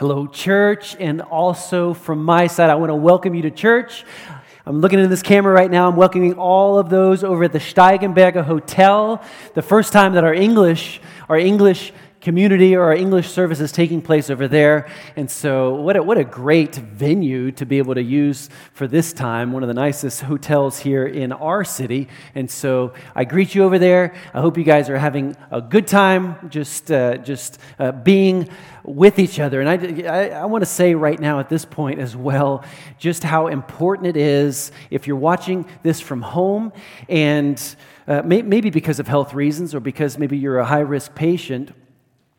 Hello, church, and also from my side, I want to welcome you to church. I'm looking in this camera right now. I'm welcoming all of those over at the Steigenberger Hotel. The first time that our English, our English community or our English service is taking place over there. And so, what a, what a great venue to be able to use for this time, one of the nicest hotels here in our city. And so, I greet you over there. I hope you guys are having a good time just, uh, just uh, being with each other. And I, I, I want to say right now at this point as well just how important it is if you're watching this from home and uh, may, maybe because of health reasons or because maybe you're a high risk patient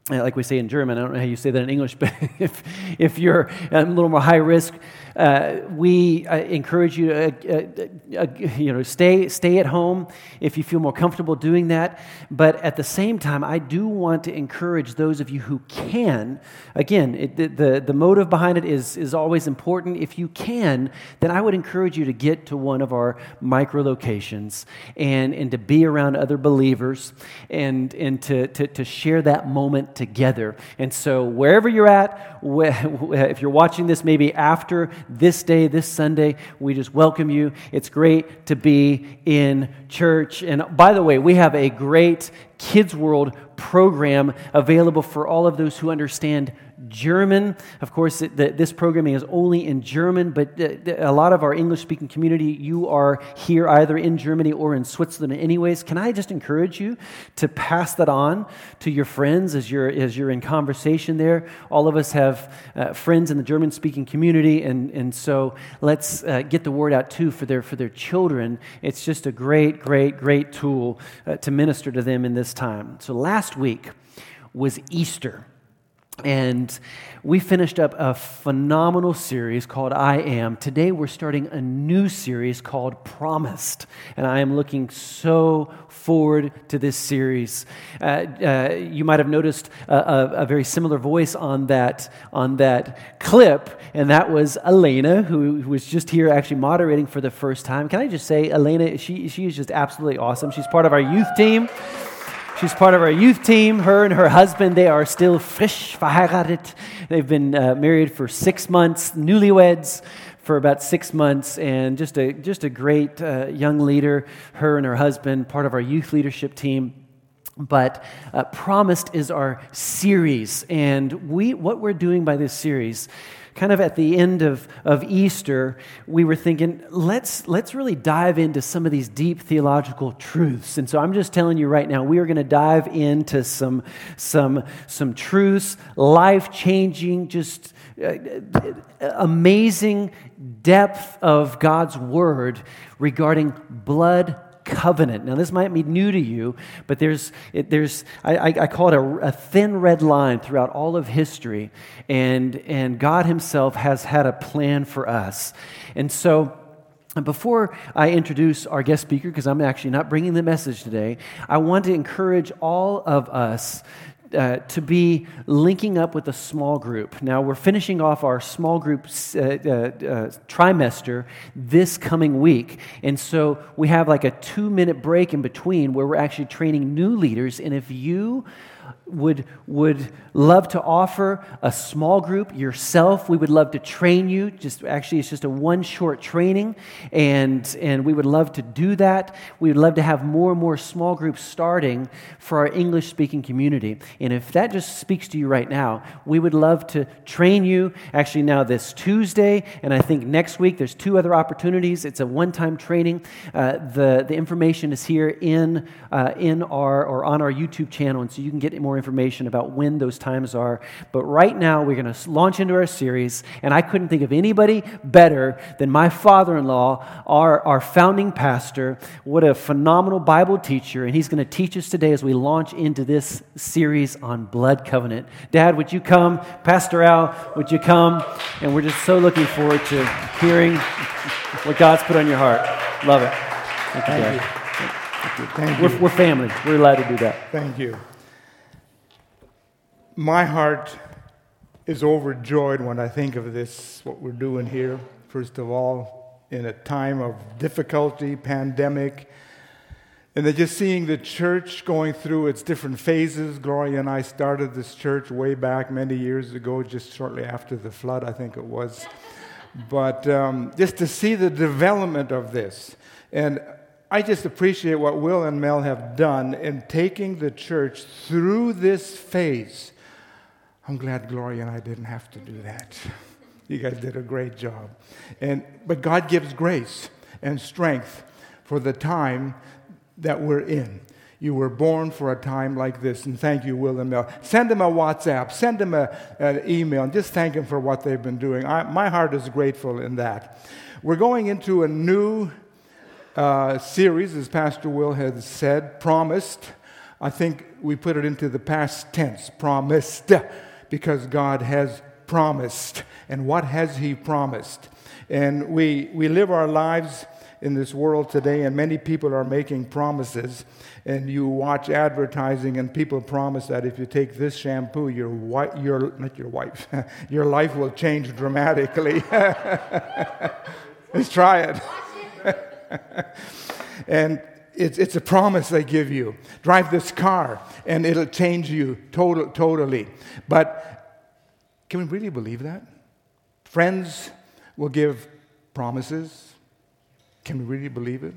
like we say in German, I don't know how you say that in English, but if, if you're a little more high risk, uh, we uh, encourage you to uh, uh, you know, stay, stay at home if you feel more comfortable doing that. But at the same time, I do want to encourage those of you who can. Again, it, the, the, the motive behind it is, is always important. If you can, then I would encourage you to get to one of our micro locations and, and to be around other believers and, and to, to, to share that moment together. And so, wherever you're at, if you're watching this maybe after this day, this Sunday. We just welcome you. It's great to be in church. And by the way, we have a great Kids World program available for all of those who understand German. Of course, it, the, this programming is only in German, but a lot of our English speaking community, you are here either in Germany or in Switzerland, anyways. Can I just encourage you to pass that on to your friends as you're, as you're in conversation there? All of us have uh, friends in the German speaking community, and, and so let's uh, get the word out too for their, for their children. It's just a great, great, great tool uh, to minister to them in this time. So last week was Easter. And we finished up a phenomenal series called I Am. Today we're starting a new series called Promised. And I am looking so forward to this series. Uh, uh, you might have noticed a, a, a, very similar voice on that, on that clip, and that was Elena, who, who was just here actually moderating for the first time. Can I just say, Elena, she, she is just absolutely awesome. She's part of our youth team. She's part of our youth team. Her and her husband, they are still frisch verheiratet. They've been uh, married for six months, newlyweds for about six months, and just a, just a great uh, young leader. Her and her husband, part of our youth leadership team. But uh, Promised is our series, and we, what we're doing by this series kind of at the end of, of Easter, we were thinking, let's, let's really dive into some of these deep theological truths. And so I'm just telling you right now, we are going to dive into some, some, some truths, life changing, just uh, amazing depth of God's word regarding blood covenant. Now, this might be new to you, but there's, it, there's I, I, call it a, a, thin red line throughout all of history, and, and God Himself has had a plan for us. And so, before I introduce our guest speaker, because I'm actually not bringing the message today, I want to encourage all of us uh, to be linking up with a small group. Now, we're finishing off our small group uh, uh, uh, trimester this coming week. And so we have like a two minute break in between where we're actually training new leaders. And if you would, would love to offer a small group yourself. We would love to train you. Just actually, it's just a one short training, and, and we would love to do that. We would love to have more and more small groups starting for our English speaking community. And if that just speaks to you right now, we would love to train you. Actually, now this Tuesday, and I think next week, there's two other opportunities. It's a one time training. Uh, the, the information is here in, uh, in our or on our YouTube channel, and so you can get more information about when those times are. But right now, we're going to launch into our series, and I couldn't think of anybody better than my father in law, our, our founding pastor. What a phenomenal Bible teacher, and he's going to teach us today as we launch into this series on blood covenant. Dad, would you come? Pastor Al, would you come? And we're just so looking forward to hearing what God's put on your heart. Love it. Thank you, Thank. You. Thank you. We're, we're family. We're allowed to do that. Thank you my heart is overjoyed when I think of this, what we're doing here. First of all, in a time of difficulty, pandemic, And then just seeing the church going through its different phases. Gloria and I started this church way back many years ago, just shortly after the flood, I think it was. But um, just to see the development of this. And I just appreciate what Will and Mel have done in taking the church through this phase. I'm glad Gloria and I didn't have to do that. You guys did a great job. And, but God gives grace and strength for the time that we're in. You were born for a time like this, and thank you, Will and Mel. Send them a WhatsApp, send them a, an email, and just thank them for what they've been doing. I, my heart is grateful in that. We're going into a new uh, series, as Pastor Will has said, promised. I think we put it into the past tense, promised, because God has promised. And what has He promised? And we, we live our lives in this world today, and many people are making promises. And you watch advertising, and people promise that if you take this shampoo, your wife, your not your wife, your life will change dramatically. Let's try it. and it's, it's a promise they give you. Drive this car, and it'll change you total, totally. But can we really believe that? Friends will give promises can we really believe it?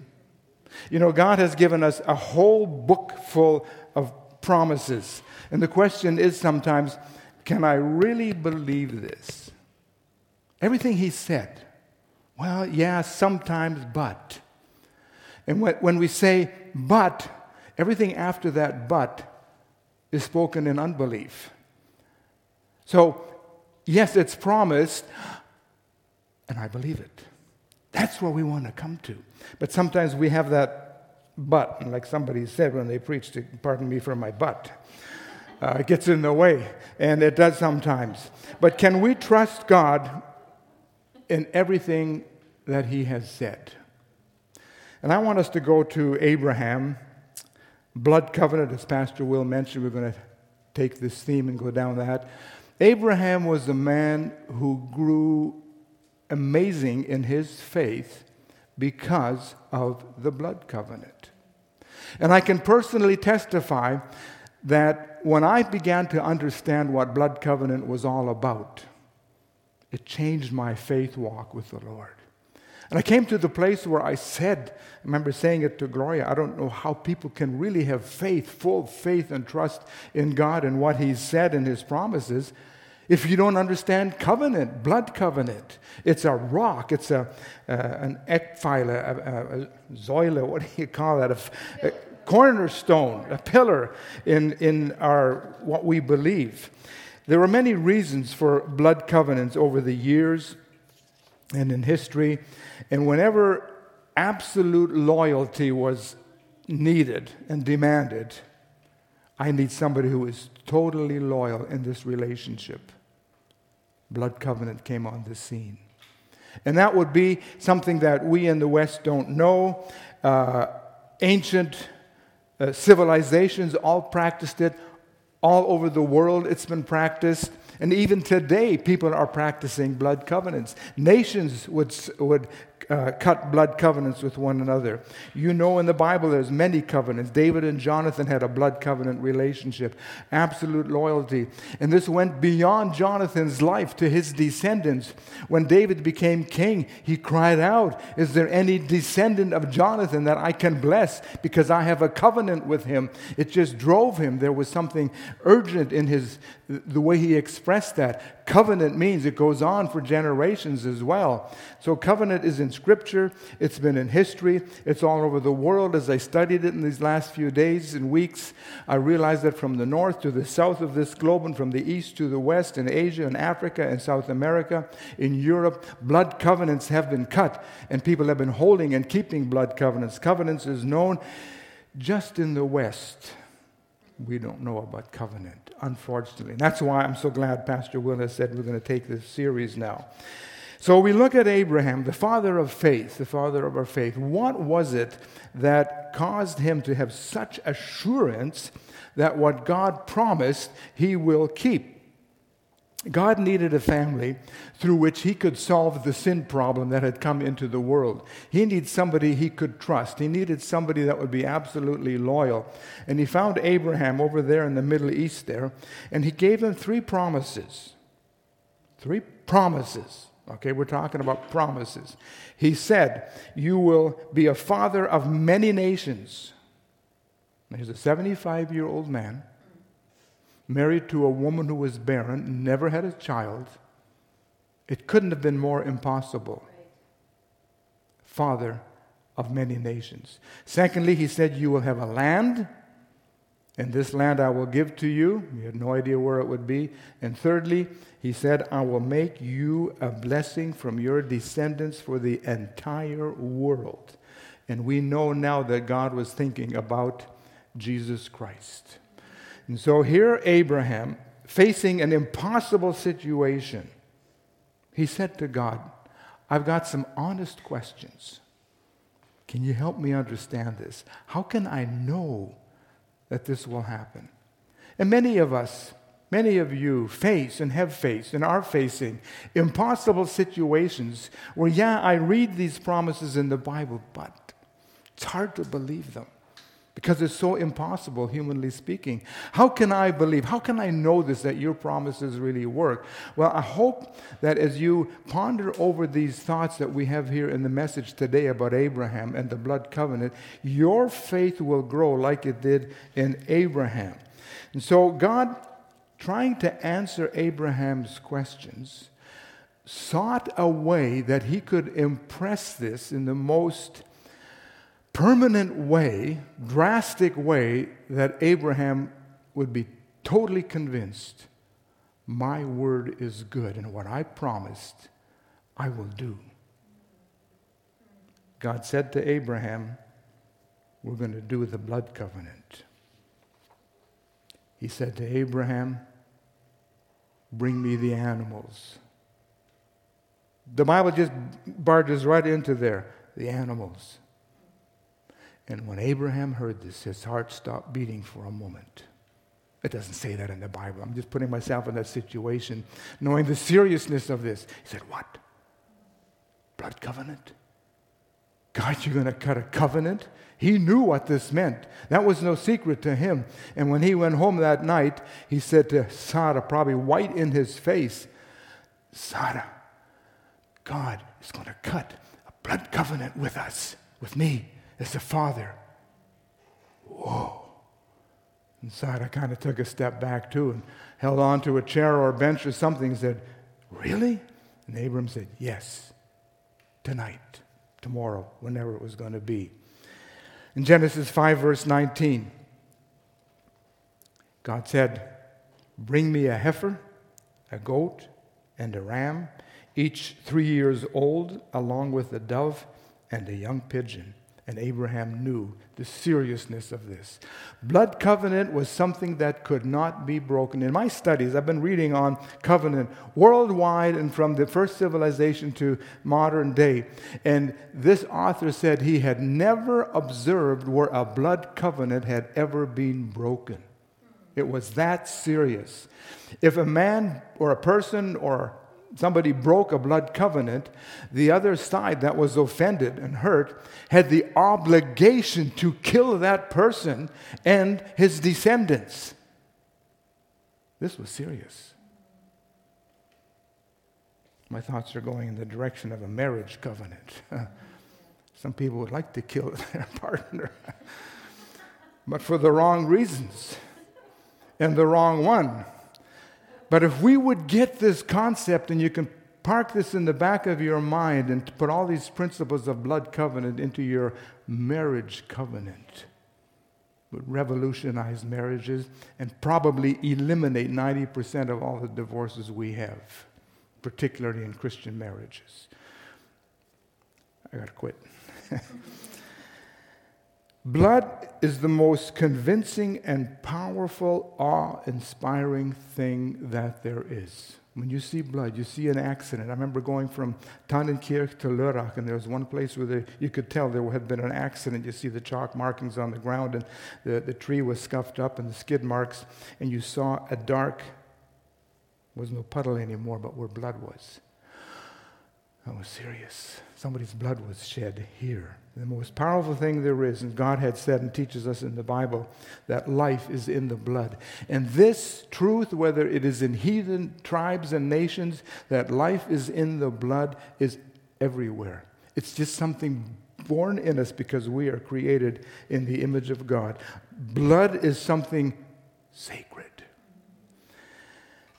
You know, God has given us a whole book full of promises. And the question is sometimes, can I really believe this? Everything He said. Well, yeah, sometimes, but. And when, we say but, everything after that but is spoken in unbelief. So, yes, it's promised, and I believe it. That's where we want to come to. But sometimes we have that but, like somebody said when they preached, pardon me for my butt. Uh, it gets in the way, and it does sometimes. But can we trust God in everything that He has said? And I want us to go to Abraham, blood covenant, as Pastor Will mentioned. We're going to take this theme and go down that. Abraham was a man who grew amazing in his faith because of the blood covenant. And I can personally testify that when I began to understand what blood covenant was all about, it changed my faith walk with the Lord. And I came to the place where I said, I remember saying it to Gloria, I don't know how people can really have faith, full faith and trust in God and what He's said and His promises if you don't understand covenant, blood covenant, it's a rock, it's a, uh, an Eckpfeiler, a, a, Säule, what do you call that? A, a cornerstone, a pillar in, in our, what we believe. There are many reasons for blood covenants over the years and in history. And whenever absolute loyalty was needed and demanded, I need somebody who is totally loyal in this relationship. Blood covenant came on the scene. And that would be something that we in the West don't know. Uh, ancient uh, civilizations all practiced it. All over the world, it's been practiced. And even today, people are practicing blood covenants. Nations would, would uh, cut blood covenants with one another. You know, in the Bible, there's many covenants. David and Jonathan had a blood covenant relationship, absolute loyalty. And this went beyond Jonathan's life to his descendants. When David became king, he cried out, Is there any descendant of Jonathan that I can bless because I have a covenant with him? It just drove him. There was something urgent in his the way he expressed that. Covenant means it goes on for generations as well. So, covenant is in Scripture, it's been in history, it's all over the world. As I studied it in these last few days and weeks, I realized that from the north to the south of this globe, and from the east to the west, in Asia and Africa and South America, in Europe, blood covenants have been cut, and people have been holding and keeping blood covenants. Covenants is known just in the West we don't know about covenant, unfortunately. And that's why I'm so glad Pastor Willis said we're going to take this series now. So we look at Abraham, the father of faith, the father of our faith. What was it that caused him to have such assurance that what God promised, he will keep? God needed a family through which he could solve the sin problem that had come into the world. He needed somebody he could trust. He needed somebody that would be absolutely loyal. And he found Abraham over there in the Middle East there, and he gave him three promises. Three promises. Okay, we're talking about promises. He said, You will be a father of many nations. He's a 75 year old man married to a woman who was barren, never had a child. It couldn't have been more impossible. Father of many nations. Secondly, he said, You will have a land, and this land I will give to you. We had no idea where it would be. And thirdly, he said, I will make you a blessing from your descendants for the entire world. And we know now that God was thinking about Jesus Christ. And so here, Abraham, facing an impossible situation, he said to God, I've got some honest questions. Can you help me understand this? How can I know that this will happen? And many of us, many of you face and have faced and are facing impossible situations where, yeah, I read these promises in the Bible, but it's hard to believe them because it's so impossible, humanly speaking. How can I believe? How can I know this that your promises really work? Well, I hope that as you ponder over these thoughts that we have here in the message today about Abraham and the blood covenant, your faith will grow like it did in Abraham. And so, God, trying to answer Abraham's questions, sought a way that he could impress this in the most permanent way, drastic way, that Abraham would be totally convinced my word is good, and what I promised, I will do. God said to Abraham, We're going to do the blood covenant. He said to Abraham, Bring me the animals. The Bible just barges right into there the animals. And when Abraham heard this, his heart stopped beating for a moment. It doesn't say that in the Bible. I'm just putting myself in that situation, knowing the seriousness of this. He said, What? Blood covenant? God, you're going to cut a covenant? He knew what this meant. That was no secret to him. And when he went home that night, he said to Sarah, probably white in his face, Sarah, God is going to cut a blood covenant with us, with me as the Father. Whoa. Inside, I kind of took a step back too and held onto a chair or a bench or something and said, Really? And Abram said, Yes, tonight, tomorrow, whenever it was going to be. In Genesis 5, verse 19, God said, Bring me a heifer, a goat, and a ram, each three years old, along with a dove and a young pigeon. And Abraham knew the seriousness of this. Blood covenant was something that could not be broken. In my studies, I've been reading on covenant worldwide and from the first civilization to modern day. And this author said he had never observed where a blood covenant had ever been broken. It was that serious. If a man or a person or somebody broke a blood covenant, the other side that was offended and hurt had the obligation to kill that person and his descendants. This was serious. My thoughts are going in the direction of a marriage covenant. Some people would like to kill their partner, but for the wrong reasons and the wrong one. But if we would get this concept, and you can park this in the back of your mind and put all these principles of blood covenant into your marriage covenant, would revolutionize marriages and probably eliminate 90% of all the divorces we have, particularly in Christian marriages. I got to quit. Blood is the most convincing and powerful, awe inspiring thing that there is. When you see blood, you see an accident. I remember going from Tannenkirch to Lörrach, and there was one place where the, you could tell there had been an accident. You see the chalk markings on the ground, and the, the tree was scuffed up, and the skid marks, and you saw a dark was no puddle anymore, but where blood was. That was serious. Somebody's blood was shed here. The most powerful thing there is, and God had said and teaches us in the Bible, that life is in the blood. And this truth, whether it is in heathen tribes and nations, that life is in the blood, is everywhere. It's just something born in us because we are created in the image of God. Blood is something sacred.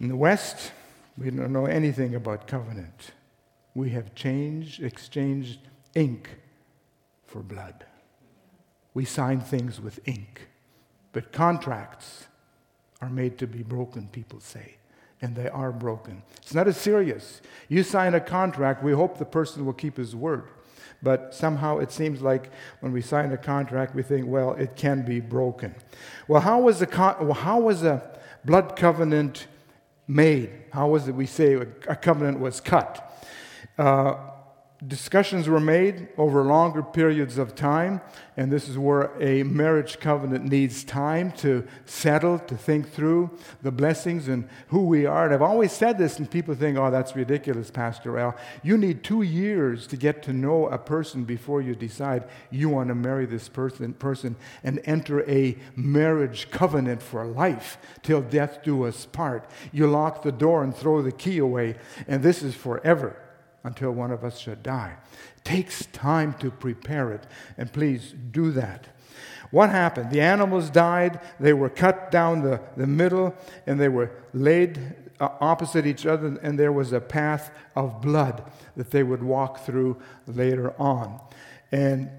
In the West, we don't know anything about covenant we have changed, exchanged ink for blood. We sign things with ink, but contracts are made to be broken, people say, and they are broken. It's not as serious. You sign a contract, we hope the person will keep his word. But somehow it seems like when we sign a contract, we think, well, it can be broken. Well, how was a, con- how was a blood covenant made? How was it we say a covenant was cut? Uh, discussions were made over longer periods of time, and this is where a marriage covenant needs time to settle, to think through the blessings and who we are. And I've always said this, and people think, oh, that's ridiculous, Pastor Al. You need two years to get to know a person before you decide you want to marry this person, person and enter a marriage covenant for life till death do us part. You lock the door and throw the key away, and this is forever until one of us should die. It takes time to prepare it, and please do that. What happened? The animals died, they were cut down the, the middle, and they were laid uh, opposite each other, and there was a path of blood that they would walk through later on. And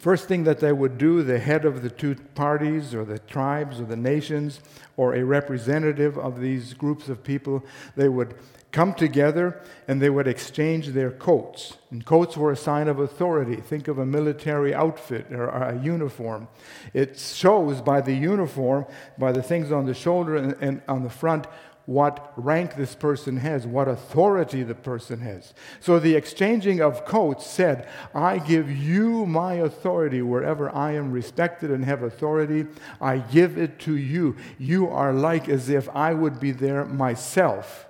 First thing that they would do, the head of the two parties or the tribes or the nations or a representative of these groups of people, they would come together and they would exchange their coats. And coats were a sign of authority. Think of a military outfit or a uniform. It shows by the uniform, by the things on the shoulder and, and on the front, what rank this person has, what authority the person has. So the exchanging of coats said, I give you my authority wherever I am respected and have authority. I give it to you. You are like as if I would be there myself.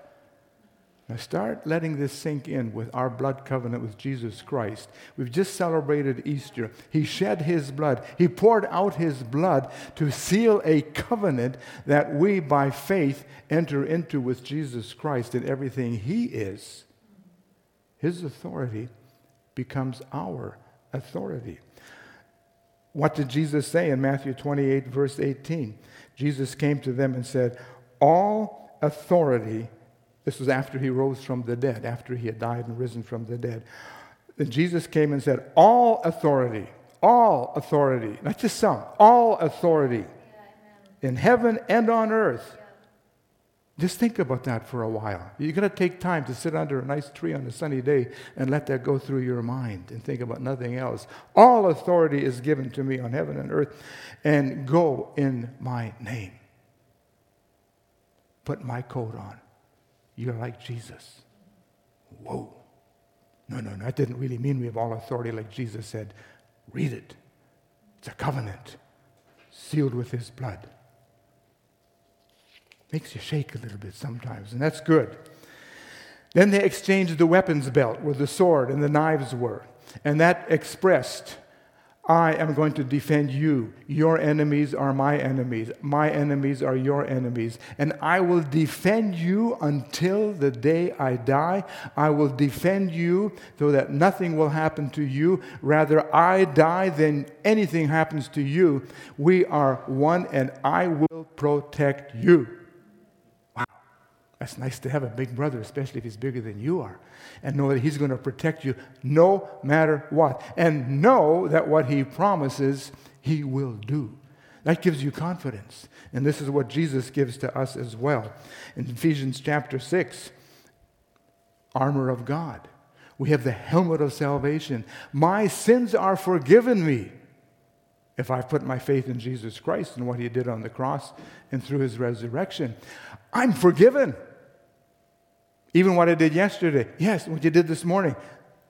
Now start letting this sink in with our blood covenant with Jesus Christ. We've just celebrated Easter. He shed his blood, he poured out his blood to seal a covenant that we, by faith, enter into with Jesus Christ and everything he is. His authority becomes our authority. What did Jesus say in Matthew 28, verse 18? Jesus came to them and said, All authority this was after he rose from the dead, after he had died and risen from the dead. Then Jesus came and said, All authority, all authority, not just some, all authority yeah, in heaven and on earth. Yeah. Just think about that for a while. You're going to take time to sit under a nice tree on a sunny day and let that go through your mind and think about nothing else. All authority is given to me on heaven and earth, and go in my name. Put my coat on. You're like Jesus. Whoa. No, no, no. That didn't really mean we have all authority like Jesus said. Read it. It's a covenant sealed with his blood. Makes you shake a little bit sometimes, and that's good. Then they exchanged the weapons belt where the sword and the knives were, and that expressed I am going to defend you. Your enemies are my enemies. My enemies are your enemies. And I will defend you until the day I die. I will defend you so that nothing will happen to you. Rather, I die than anything happens to you. We are one, and I will protect you. That's nice to have a big brother, especially if he's bigger than you are, and know that he's going to protect you no matter what. And know that what he promises, he will do. That gives you confidence. And this is what Jesus gives to us as well. In Ephesians chapter 6, armor of God. We have the helmet of salvation. My sins are forgiven me if I put my faith in Jesus Christ and what he did on the cross and through his resurrection. I'm forgiven. Even what I did yesterday. Yes, what you did this morning.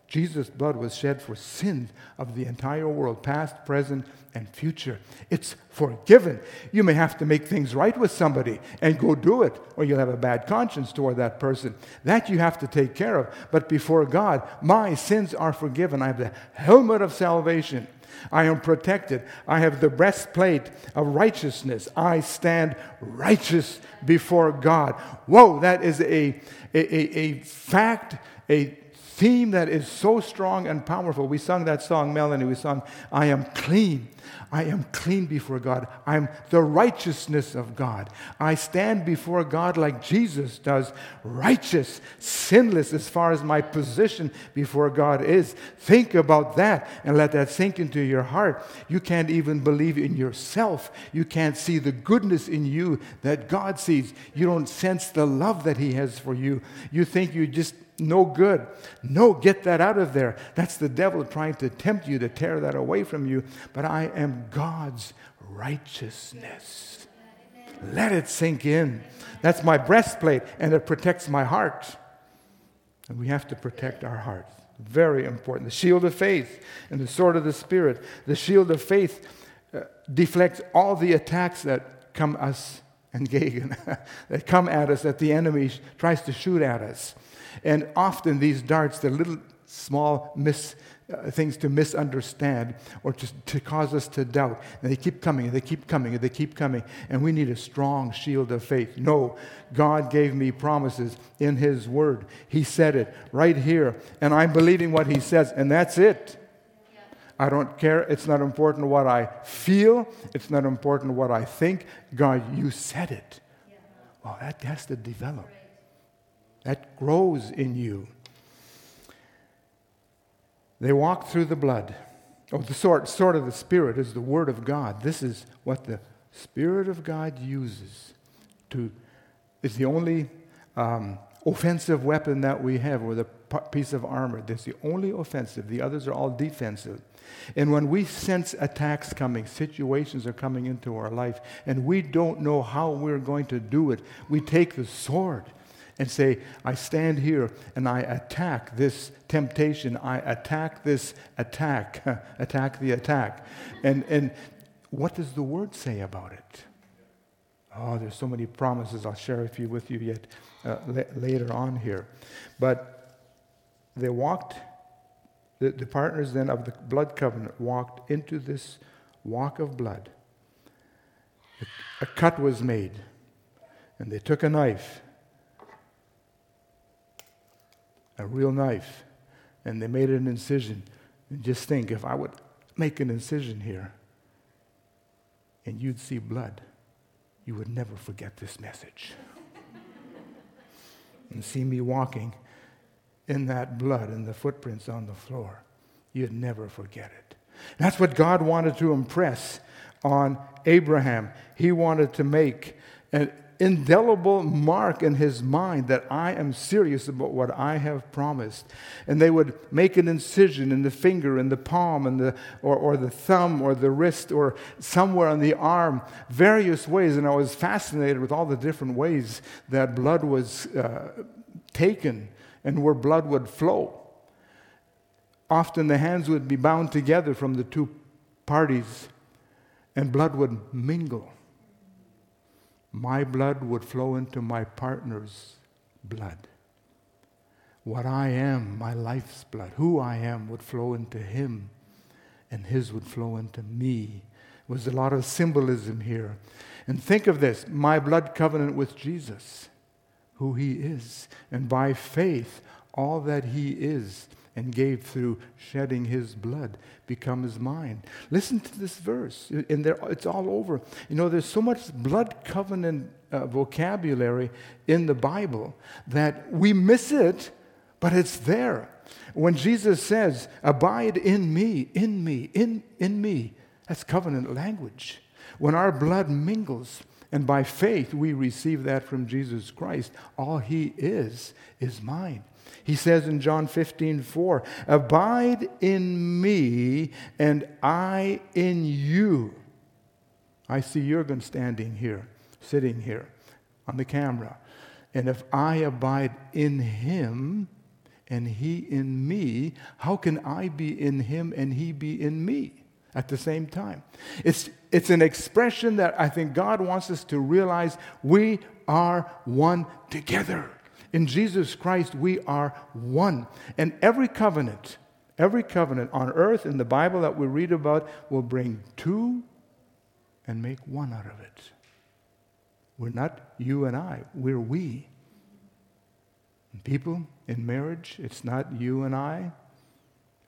Jesus' blood was shed for sins of the entire world, past, present, and future. It's forgiven. You may have to make things right with somebody and go do it, or you'll have a bad conscience toward that person. That you have to take care of. But before God, my sins are forgiven. I have the helmet of salvation. I am protected. I have the breastplate of righteousness. I stand righteous before God. Whoa, that is a, a, a, a fact, a theme that is so strong and powerful. We sung that song, Melanie. We sung, I am clean. I am clean before God. I'm the righteousness of God. I stand before God like Jesus does, righteous, sinless as far as my position before God is. Think about that and let that sink into your heart. You can't even believe in yourself. You can't see the goodness in you that God sees. You don't sense the love that He has for you. You think you just no good. No, get that out of there. That's the devil trying to tempt you to tear that away from you. But I am God's righteousness. Let it sink in. That's my breastplate, and it protects my heart. And we have to protect our hearts. Very important. The shield of faith and the sword of the Spirit. The shield of faith uh, deflects all the attacks that come us and Gagan that come at us that the enemy tries to shoot at us. And often these darts, they're little small mis, uh, things to misunderstand or to, to cause us to doubt. And they keep coming, and they keep coming, and they keep coming. And we need a strong shield of faith. No, God gave me promises in His Word. He said it right here. And I'm believing what He says, and that's it. I don't care. It's not important what I feel. It's not important what I think. God, you said it. Well, that has to develop that grows in you. They walk through the blood. Oh, the sword, sword of the Spirit is the Word of God. This is what the Spirit of God uses to, is the only um, offensive weapon that we have, or the piece of armor. That's the only offensive. The others are all defensive. And when we sense attacks coming, situations are coming into our life, and we don't know how we're going to do it, we take the sword and say, I stand here and I attack this temptation. I attack this attack. attack the attack. And, and what does the word say about it? Oh, there's so many promises. I'll share a few with you yet uh, later on here. But they walked, the, the partners then of the blood covenant walked into this walk of blood. A, a cut was made, and they took a knife a real knife, and they made an incision. And just think if I would make an incision here and you'd see blood, you would never forget this message. and see me walking in that blood and the footprints on the floor, you'd never forget it. That's what God wanted to impress on Abraham. He wanted to make an indelible mark in his mind that I am serious about what I have promised. And they would make an incision in the finger, in the palm, in the, or, or the thumb, or the wrist, or somewhere on the arm, various ways. And I was fascinated with all the different ways that blood was uh, taken and where blood would flow. Often the hands would be bound together from the two parties, and blood would mingle my blood would flow into my partner's blood. What I am, my life's blood, who I am, would flow into him, and his would flow into me. Was a lot of symbolism here. And think of this my blood covenant with Jesus, who he is, and by faith, all that he is and gave through shedding his blood becomes mine. Listen to this verse, and there, it's all over. You know, there's so much blood covenant uh, vocabulary in the Bible that we miss it, but it's there. When Jesus says, Abide in me, in me, in, in me, that's covenant language. When our blood mingles, and by faith we receive that from Jesus Christ, all he is, is mine. He says in John 15, 4, Abide in me and I in you. I see Jurgen standing here, sitting here on the camera. And if I abide in him and he in me, how can I be in him and he be in me at the same time? It's, it's an expression that I think God wants us to realize we are one together. In Jesus Christ, we are one. And every covenant, every covenant on earth in the Bible that we read about will bring two and make one out of it. We're not you and I, we're we. People in marriage, it's not you and I,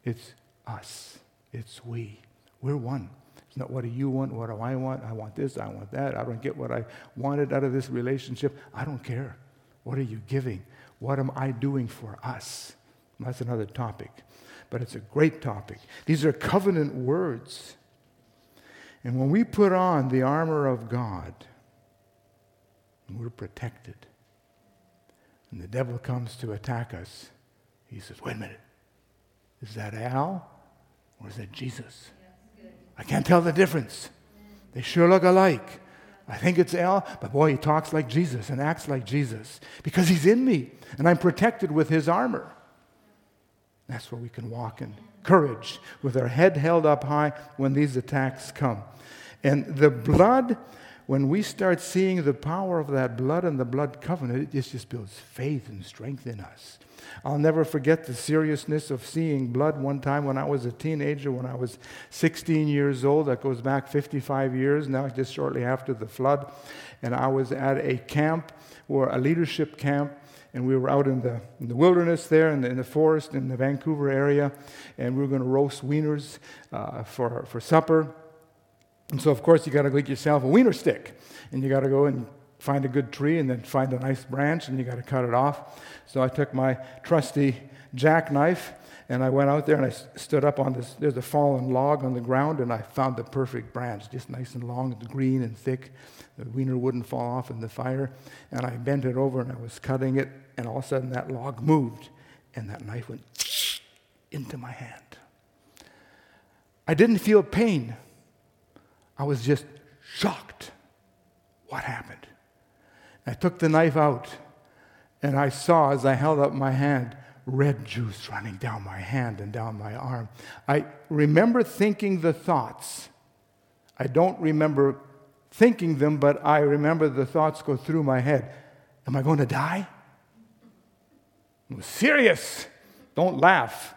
it's us, it's we. We're one. It's not what do you want, what do I want? I want this, I want that. I don't get what I wanted out of this relationship. I don't care. What are you giving? What am I doing for us? That's another topic, but it's a great topic. These are covenant words. And when we put on the armor of God, we're protected. And the devil comes to attack us. He says, Wait a minute. Is that Al or is that Jesus? I can't tell the difference. They sure look alike. I think it's Al, but boy, he talks like Jesus and acts like Jesus because he's in me and I'm protected with his armor. That's where we can walk in courage with our head held up high when these attacks come. And the blood when we start seeing the power of that blood and the blood covenant, it just builds faith and strength in us. I'll never forget the seriousness of seeing blood one time when I was a teenager, when I was 16 years old. That goes back 55 years now, just shortly after the flood. And I was at a camp, or a leadership camp, and we were out in the, in the wilderness there, in the, in the, forest, in the Vancouver area, and we were going to roast wieners uh, for, for supper. And so, of course, you got to get yourself a wiener stick, and you got to go and find a good tree, and then find a nice branch, and you got to cut it off. So I took my trusty jackknife, and I went out there and I stood up on this. There's a fallen log on the ground, and I found the perfect branch, just nice and long, and green and thick. The wiener wouldn't fall off in the fire. And I bent it over, and I was cutting it, and all of a sudden that log moved, and that knife went into my hand. I didn't feel pain. I was just shocked. What happened? I took the knife out and I saw as I held up my hand red juice running down my hand and down my arm. I remember thinking the thoughts. I don't remember thinking them, but I remember the thoughts go through my head. Am I going to die? I'm serious. Don't laugh.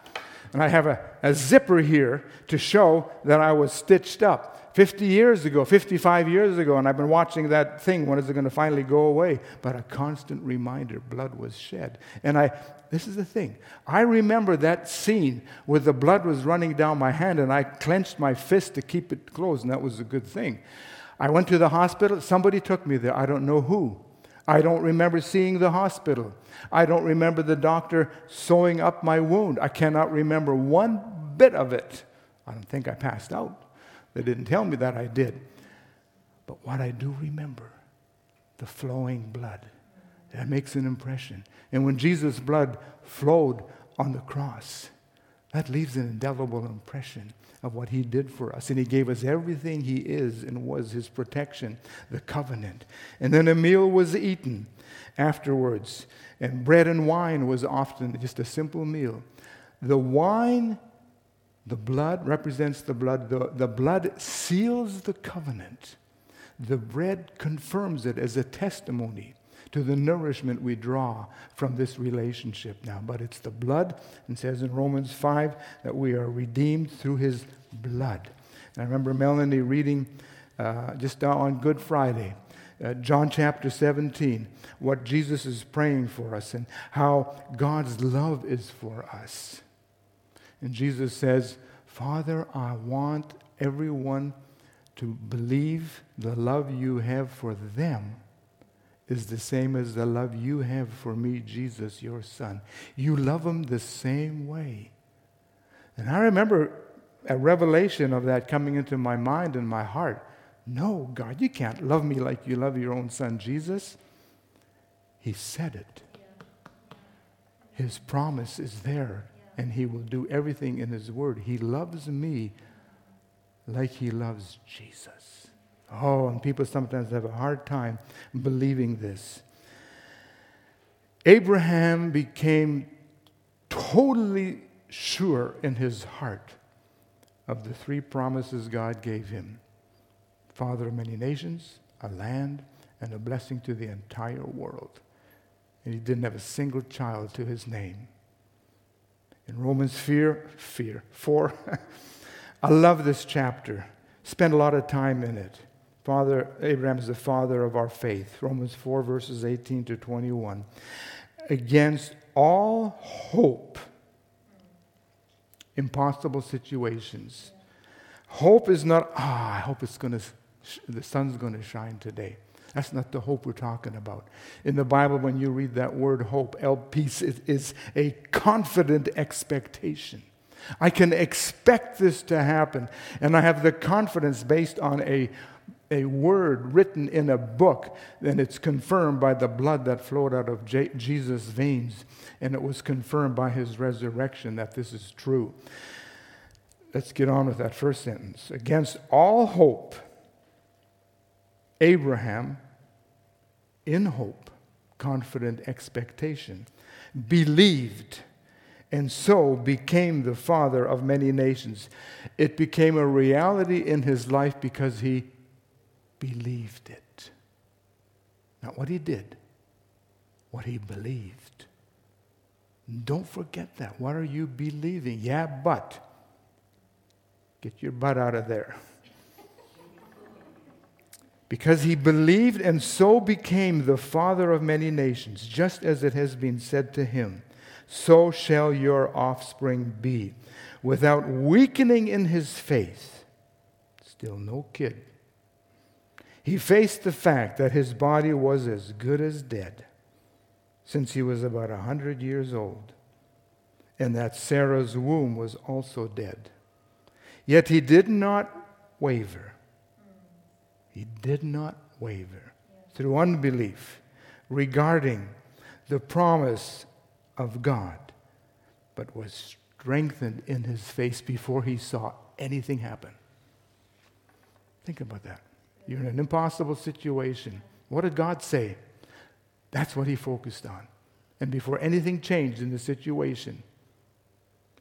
And I have a, a zipper here to show that I was stitched up. 50 years ago, 55 years ago, and I've been watching that thing. When is it going to finally go away? But a constant reminder blood was shed. And I, this is the thing. I remember that scene where the blood was running down my hand, and I clenched my fist to keep it closed, and that was a good thing. I went to the hospital. Somebody took me there. I don't know who. I don't remember seeing the hospital. I don't remember the doctor sewing up my wound. I cannot remember one bit of it. I don't think I passed out. They didn't tell me that I did. But what I do remember, the flowing blood, that makes an impression. And when Jesus' blood flowed on the cross, that leaves an indelible impression of what he did for us. And he gave us everything he is and was his protection, the covenant. And then a meal was eaten afterwards, and bread and wine was often just a simple meal. The wine the blood represents the blood. The, the blood seals the covenant. The bread confirms it as a testimony to the nourishment we draw from this relationship now. But it's the blood, and says in Romans 5 that we are redeemed through his blood. And I remember Melanie reading uh, just on Good Friday. Uh, John chapter 17, what Jesus is praying for us and how God's love is for us. And Jesus says, Father, I want everyone to believe the love you have for them is the same as the love you have for me, Jesus, your son. You love them the same way. And I remember a revelation of that coming into my mind and my heart. No, God, you can't love me like you love your own son, Jesus. He said it. His promise is there and he will do everything in his word. He loves me like he loves Jesus. Oh, and people sometimes have a hard time believing this. Abraham became totally sure in his heart of the three promises God gave him Father of many nations, a land, and a blessing to the entire world. And he didn't have a single child to his name. In Romans fear, fear, 4, I love this chapter. Spend a lot of time in it. Father, Abraham is the father of our faith. Romans 4, verses 18 to 21. Against all hope, impossible situations. Hope is not, ah, I hope it's going to, the sun's going to shine today. That's not the hope we're talking about. In the Bible, when you read that word hope, Elpis, is a confident expectation. I can expect this to happen, and I have the confidence based on a, a word written in a book, then it's confirmed by the blood that flowed out of J- Jesus' veins, and it was confirmed by his resurrection that this is true. Let's get on with that first sentence. Against all hope, Abraham in hope, confident expectation, believed, and so became the father of many nations. It became a reality in his life because he believed it. Not what he did, what he believed. Don't forget that. What are you believing? Yeah, but. Get your butt out of there because he believed and so became the father of many nations, just as it has been said to him, so shall your offspring be. Without weakening in his faith, still no kid, he faced the fact that his body was as good as dead since he was about a hundred years old, and that Sarah's womb was also dead. Yet he did not waver he did not waver through unbelief regarding the promise of God, but was strengthened in his face before he saw anything happen. Think about that. You're in an impossible situation. What did God say? That's what he focused on. And before anything changed in the situation,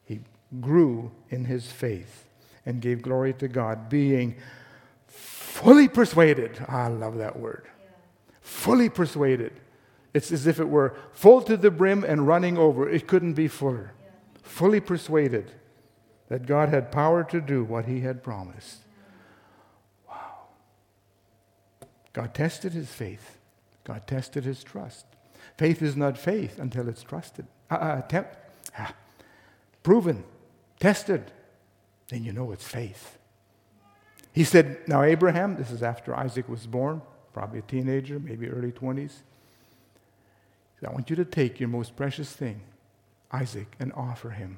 he grew in his faith and gave glory to God, being fully persuaded. I love that word. Fully persuaded. It's as if it were full to the brim and running over. It couldn't be fuller. Fully persuaded that God had power to do what he had promised. Wow. God tested his faith, God tested his trust. Faith is not faith until it's trusted. Uh, uh, te- ah, proven, tested, then you know it's faith. He said, Now, Abraham, this is after Isaac was born, probably a teenager, maybe early 20s. Said, I want you to take your most precious thing, Isaac, and offer him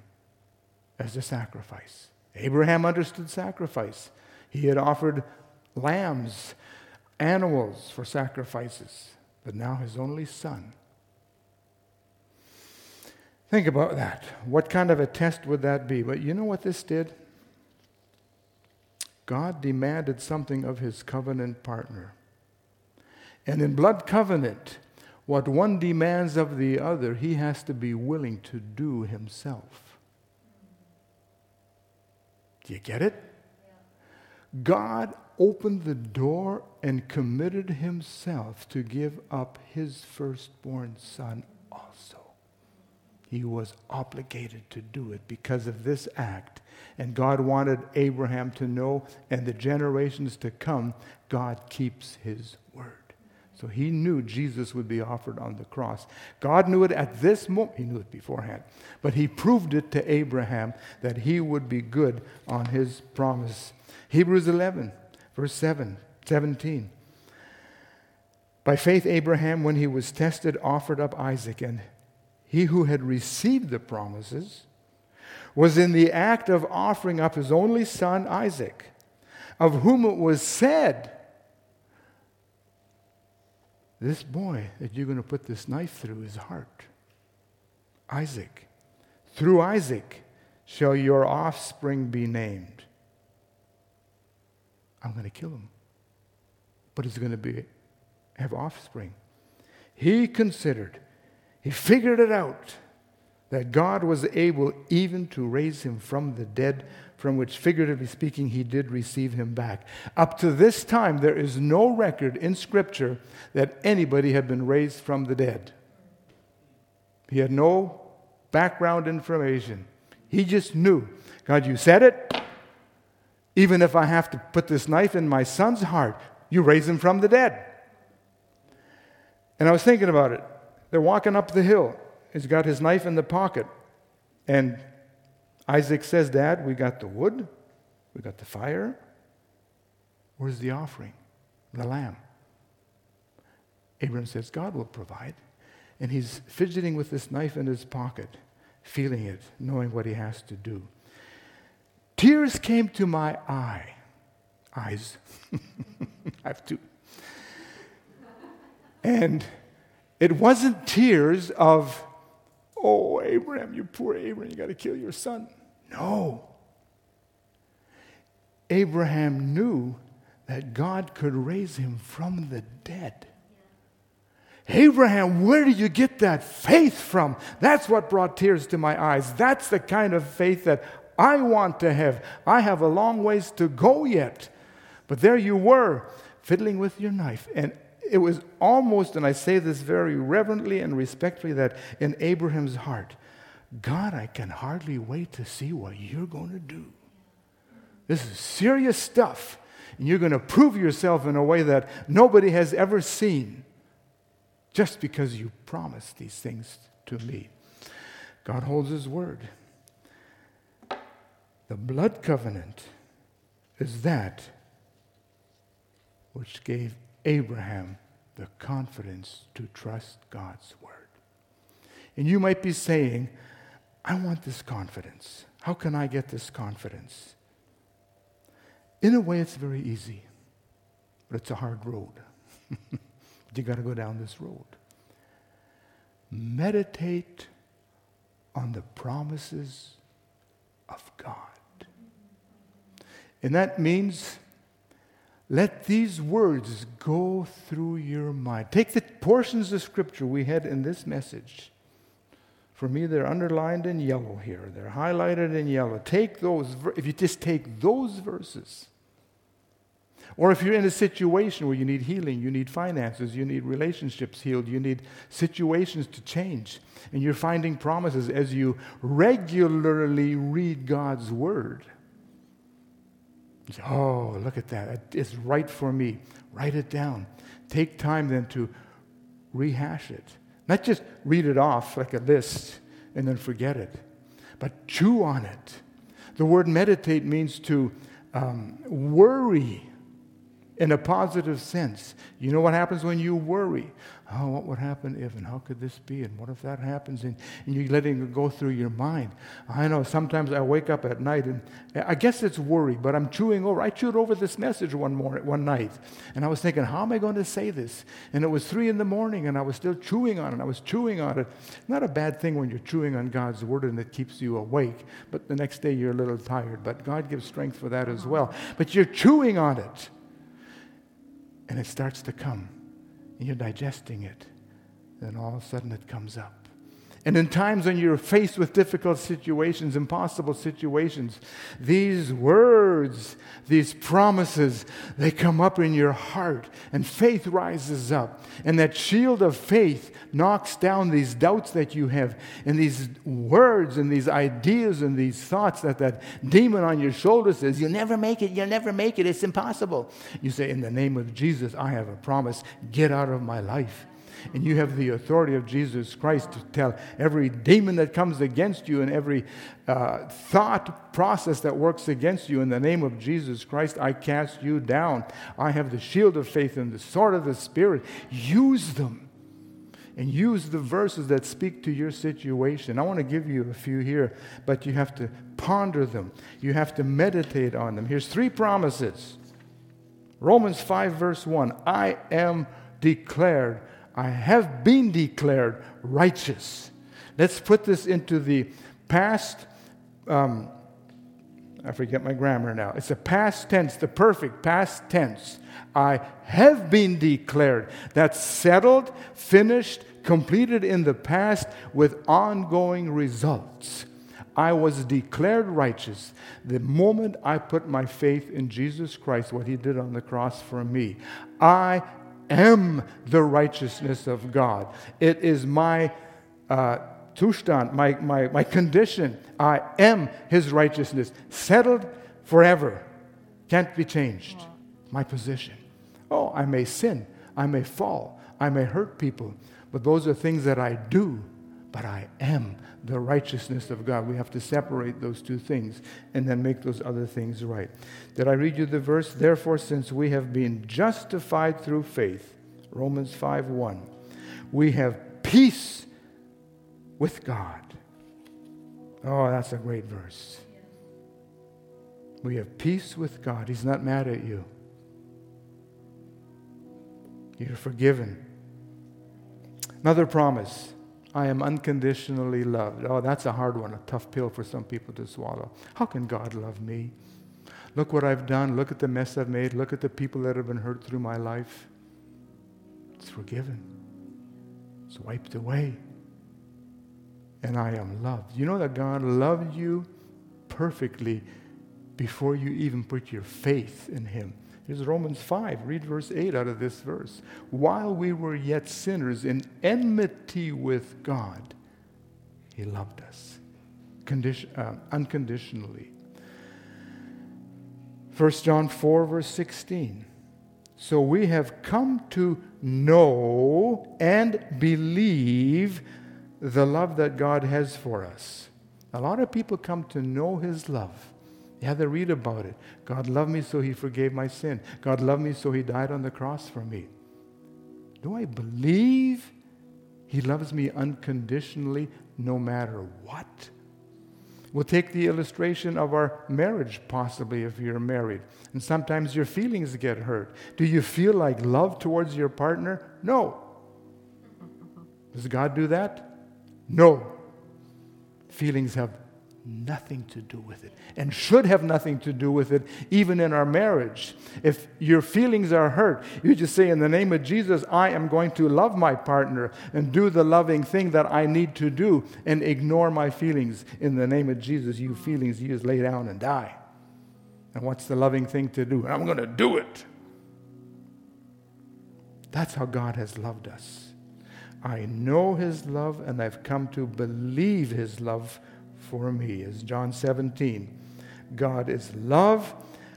as a sacrifice. Abraham understood sacrifice. He had offered lambs, animals for sacrifices, but now his only son. Think about that. What kind of a test would that be? But you know what this did? God demanded something of his covenant partner. And in blood covenant, what one demands of the other, he has to be willing to do himself. Do you get it? God opened the door and committed himself to give up his firstborn son also. He was obligated to do it because of this act. And God wanted Abraham to know, and the generations to come, God keeps his word. So he knew Jesus would be offered on the cross. God knew it at this moment. He knew it beforehand. But he proved it to Abraham that he would be good on his promise. Hebrews 11, verse 7, 17. By faith, Abraham, when he was tested, offered up Isaac, and he who had received the promises, was in the act of offering up his only son, Isaac, of whom it was said, This boy that you're going to put this knife through his heart, Isaac. Through Isaac shall your offspring be named. I'm going to kill him, but he's going to be, have offspring. He considered he figured it out that God was able even to raise him from the dead, from which, figuratively speaking, he did receive him back. Up to this time, there is no record in Scripture that anybody had been raised from the dead. He had no background information. He just knew God, you said it. Even if I have to put this knife in my son's heart, you raise him from the dead. And I was thinking about it. They're walking up the hill. He's got his knife in the pocket. And Isaac says, Dad, we got the wood, we got the fire. Where's the offering? The lamb. Abraham says, God will provide. And he's fidgeting with this knife in his pocket, feeling it, knowing what he has to do. Tears came to my eye. Eyes. I have two. And it wasn't tears of, oh, Abraham, you poor Abraham, you got to kill your son. No. Abraham knew that God could raise him from the dead. Abraham, where do you get that faith from? That's what brought tears to my eyes. That's the kind of faith that I want to have. I have a long ways to go yet. But there you were, fiddling with your knife. And it was almost, and I say this very reverently and respectfully, that in Abraham's heart, God, I can hardly wait to see what you're going to do. This is serious stuff. And you're going to prove yourself in a way that nobody has ever seen just because you promised these things to me. God holds his word. The blood covenant is that which gave Abraham the confidence to trust God's word. And you might be saying, I want this confidence. How can I get this confidence? In a way, it's very easy, but it's a hard road. You got to go down this road. Meditate on the promises of God. And that means let these words go through your mind. Take the portions of scripture we had in this message. For me, they're underlined in yellow here. They're highlighted in yellow. Take those, if you just take those verses or if you're in a situation where you need healing, you need finances, you need relationships healed, you need situations to change, and you're finding promises as you regularly read God's Word. Oh, look at that. It's right for me. Write it down. Take time then to rehash it. Not just read it off like a list and then forget it, but chew on it. The word meditate means to um, worry in a positive sense. You know what happens when you worry? Oh, what would happen if, and how could this be, and what if that happens? And, and you're letting it go through your mind. I know sometimes I wake up at night, and I guess it's worry, but I'm chewing over. I chewed over this message one morning, one night, and I was thinking, how am I going to say this? And it was three in the morning, and I was still chewing on it. I was chewing on it. Not a bad thing when you're chewing on God's word and it keeps you awake, but the next day you're a little tired. But God gives strength for that as well. But you're chewing on it and it starts to come, and you're digesting it. Then all of a sudden it comes up. And in times when you're faced with difficult situations, impossible situations, these words, these promises, they come up in your heart, and faith rises up. And that shield of faith knocks down these doubts that you have, and these words, and these ideas, and these thoughts that that demon on your shoulder says, You'll never make it, you'll never make it, it's impossible. You say, In the name of Jesus, I have a promise, get out of my life. And you have the authority of Jesus Christ to tell every demon that comes against you and every uh, thought process that works against you in the name of Jesus Christ, I cast you down. I have the shield of faith and the sword of the Spirit. Use them and use the verses that speak to your situation. I want to give you a few here, but you have to ponder them. You have to meditate on them. Here's three promises Romans 5, verse 1 I am declared I have been declared righteous. Let's put this into the past. Um, I forget my grammar now. It's a past tense, the perfect past tense. I have been declared. That's settled, finished, completed in the past with ongoing results. I was declared righteous the moment I put my faith in Jesus Christ, what he did on the cross for me. I am the righteousness of God. It is my uh, Zustand, my, my, my condition. I am his righteousness, settled forever, can't be changed. My position. Oh, I may sin, I may fall, I may hurt people, but those are things that I do, but I am the righteousness of God. We have to separate those two things and then make those other things right. Did I read you the verse? Therefore, since we have been justified through faith, Romans 5 1, we have peace with God. Oh, that's a great verse. We have peace with God. He's not mad at you. You're forgiven. Another promise I am unconditionally loved. Oh, that's a hard one, a tough pill for some people to swallow. How can God love me? Look what I've done. Look at the mess I've made. Look at the people that have been hurt through my life. It's forgiven, it's wiped away. And I am loved. You know that God loved you perfectly before you even put your faith in Him. Here's Romans 5. Read verse 8 out of this verse. While we were yet sinners in enmity with God, He loved us condition, uh, unconditionally. 1 John 4, verse 16. So we have come to know and believe the love that God has for us. A lot of people come to know His love you have to read about it. God loved me, so he forgave my sin. God loved me, so he died on the cross for me. Do I believe he loves me unconditionally no matter what? We'll take the illustration of our marriage, possibly, if you're married. And sometimes your feelings get hurt. Do you feel like love towards your partner? No. Does God do that? No. Feelings have nothing to do with it and should have nothing to do with it, even in our marriage. If your feelings are hurt, you just say, In the name of Jesus, I am going to love my partner and do the loving thing that I need to do and ignore my feelings. In the name of Jesus, you feelings, you just lay down and die. And what's the loving thing to do? I'm going to do it. That's how God has loved us. I know His love and I've come to believe His love for me. As John 17, God is love.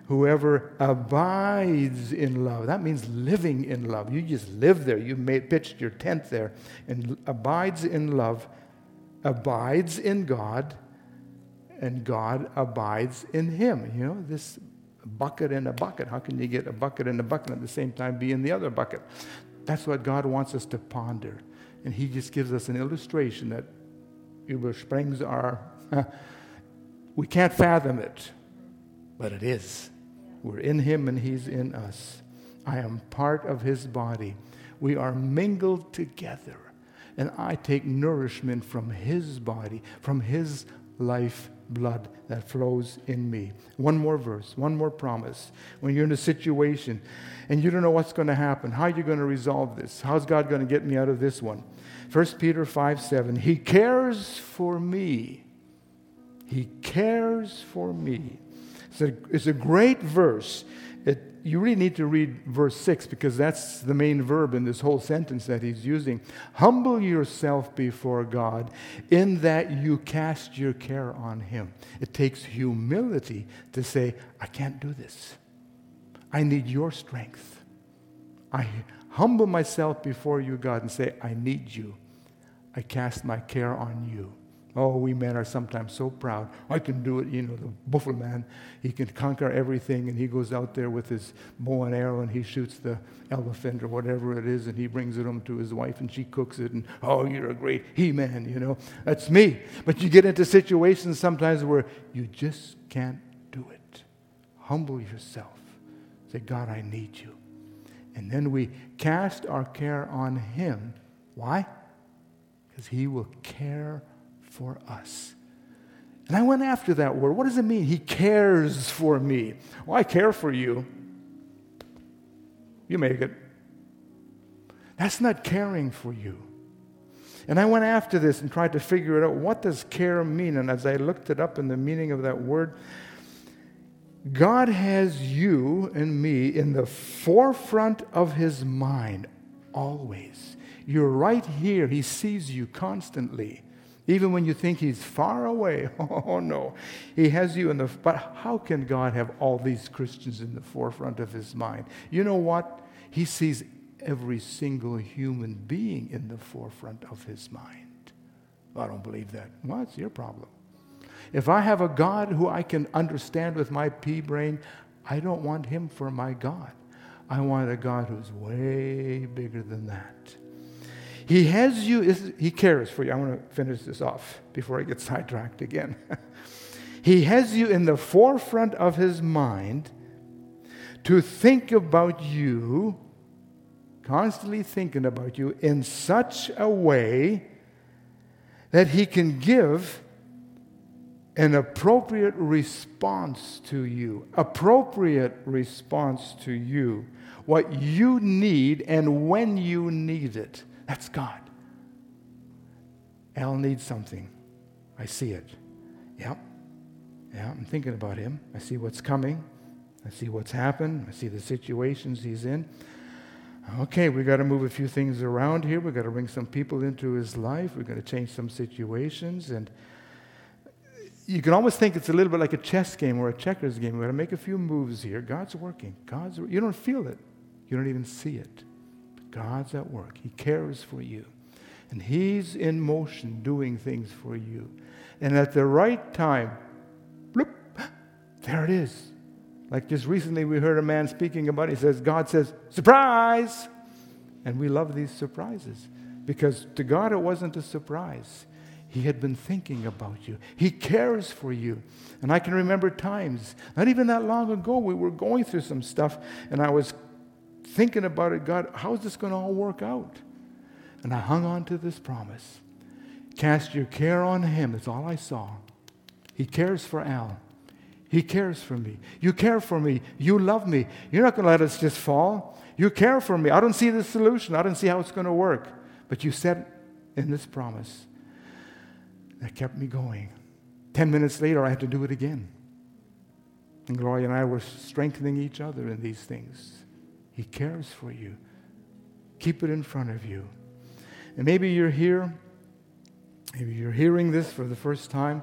Whoever abides in love, that means living in love. You just live there. You made, pitched your tent there and abides in love, abides in God, and God abides in him. You know, this bucket and a bucket. How can you get a bucket and a bucket at the same time be in the other bucket? That's what God wants us to ponder. And He just gives us an illustration that übersprings our we can't fathom it, but it is. We're in Him and He's in us. I am part of His body. We are mingled together. And I take nourishment from His body, from His life blood that flows in me. One more verse, one more promise. When you're in a situation and you don't know what's going to happen, how are you going to resolve this? How's God going to get me out of this one? 1 Peter 5 7. He cares for me. He cares for me. It's a, it's a great verse. It, you really need to read verse 6 because that's the main verb in this whole sentence that he's using. Humble yourself before God in that you cast your care on him. It takes humility to say, I can't do this. I need your strength. I humble myself before you, God, and say, I need you. I cast my care on you. Oh, we men are sometimes so proud. I can do it, you know, the buffalo man. He can conquer everything, and he goes out there with his bow and arrow, and he shoots the elephant or whatever it is, and he brings it home to his wife, and she cooks it, and oh, you're a great he-man, you know. That's me. But you get into situations sometimes where you just can't do it. Humble yourself. Say, God, I need you. And then we cast our care on him. Why? Because he will care for us. And I went after that word. What does it mean? He cares for me. Well, I care for you. You make it. That's not caring for you. And I went after this and tried to figure it out. What does care mean? And as I looked it up in the meaning of that word, God has you and me in the forefront of his mind always. You're right here. He sees you constantly. Even when you think he's far away. Oh no. He has you in the but how can God have all these Christians in the forefront of his mind? You know what? He sees every single human being in the forefront of his mind. I don't believe that. Well, it's your problem. If I have a God who I can understand with my pea brain, I don't want him for my God. I want a God who's way bigger than that. He has you, he cares for you. I want to finish this off before I get sidetracked again. he has you in the forefront of his mind to think about you, constantly thinking about you in such a way that he can give an appropriate response to you. Appropriate response to you. What you need and when you need it. That's God. Al needs something. I see it. Yep. Yeah, I'm thinking about him. I see what's coming. I see what's happened. I see the situations he's in. Okay, we got to move a few things around here. We got to bring some people into his life. We're going to change some situations and you can almost think it's a little bit like a chess game or a checkers game. We're going to make a few moves here. God's working. God's you don't feel it. You don't even see it. But God's at work. He cares for you. And he's in motion doing things for you. And at the right time, bloop, there it is. Like just recently we heard a man speaking about it. He says, God says, surprise! And we love these surprises because to God it wasn't a surprise. He had been thinking about you. He cares for you. And I can remember times, not even that long ago, we were going through some stuff, and I was thinking about it God, how is this going to all work out? And I hung on to this promise. Cast your care on Him. That's all I saw. He cares for Al. He cares for me. You care for me. You love me. You're not going to let us just fall. You care for me. I don't see the solution. I don't see how it's going to work. But you said in this promise, that kept me going. Ten minutes later, I had to do it again. And Gloria and I were strengthening each other in these things. He cares for you. Keep it in front of you. And maybe you're here, maybe you're hearing this for the first time.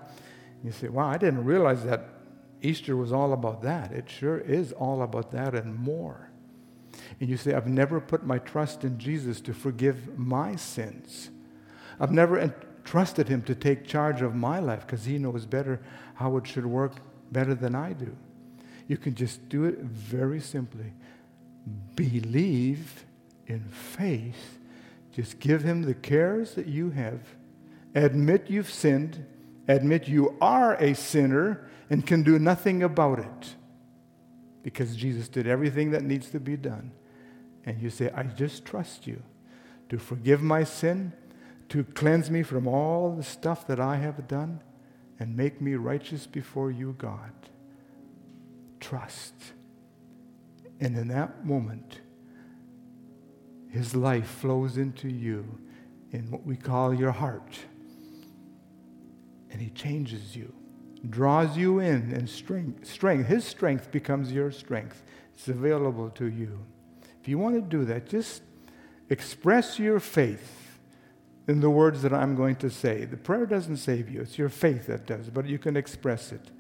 You say, wow, I didn't realize that Easter was all about that. It sure is all about that and more. And you say, I've never put my trust in Jesus to forgive my sins. I've never trusted Him to take charge of my life because He knows better how it should work better than I do. You can just do it very simply. Believe in faith. Just give Him the cares that you have. Admit you've sinned. Admit you are a sinner and can do nothing about it because Jesus did everything that needs to be done. And you say, I just trust you to forgive my sin to cleanse me from all the stuff that I have done and make me righteous before you, God. Trust. And in that moment, his life flows into you in what we call your heart. And he changes you, draws you in, and strength, strength. His strength becomes your strength. It's available to you. If you want to do that, just express your faith in the words that I'm going to say. The prayer doesn't save you, it's your faith that does, but you can express it.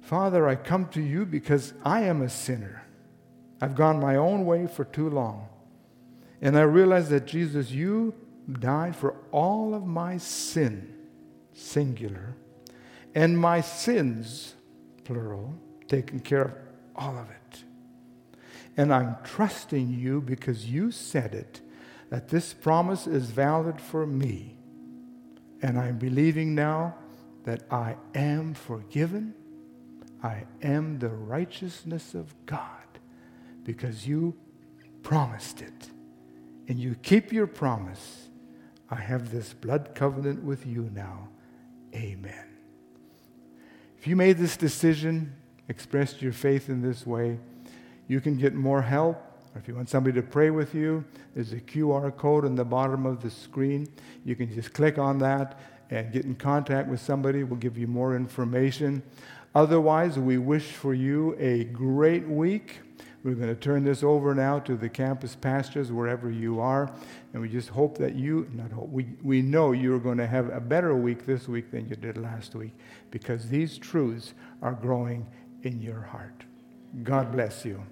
Father, I come to you because I am a sinner. I've gone my own way for too long. And I realize that Jesus, you died for all of my sin, singular, and my sins, plural, taking care of all of it. And I'm trusting you because you said it that this promise is valid for me. And I'm believing now that I am forgiven. I am the righteousness of God because you promised it. And you keep your promise. I have this blood covenant with you now. Amen. If you made this decision, expressed your faith in this way, you can get more help or if you want somebody to pray with you, there's a QR code on the bottom of the screen. You can just click on that and get in contact with somebody. We'll give you more information. Otherwise, we wish for you a great week. We're going to turn this over now to the campus pastors wherever you are. And we just hope that you, not hope, we, we know you're going to have a better week this week than you did last week because these truths are growing in your heart. God bless you.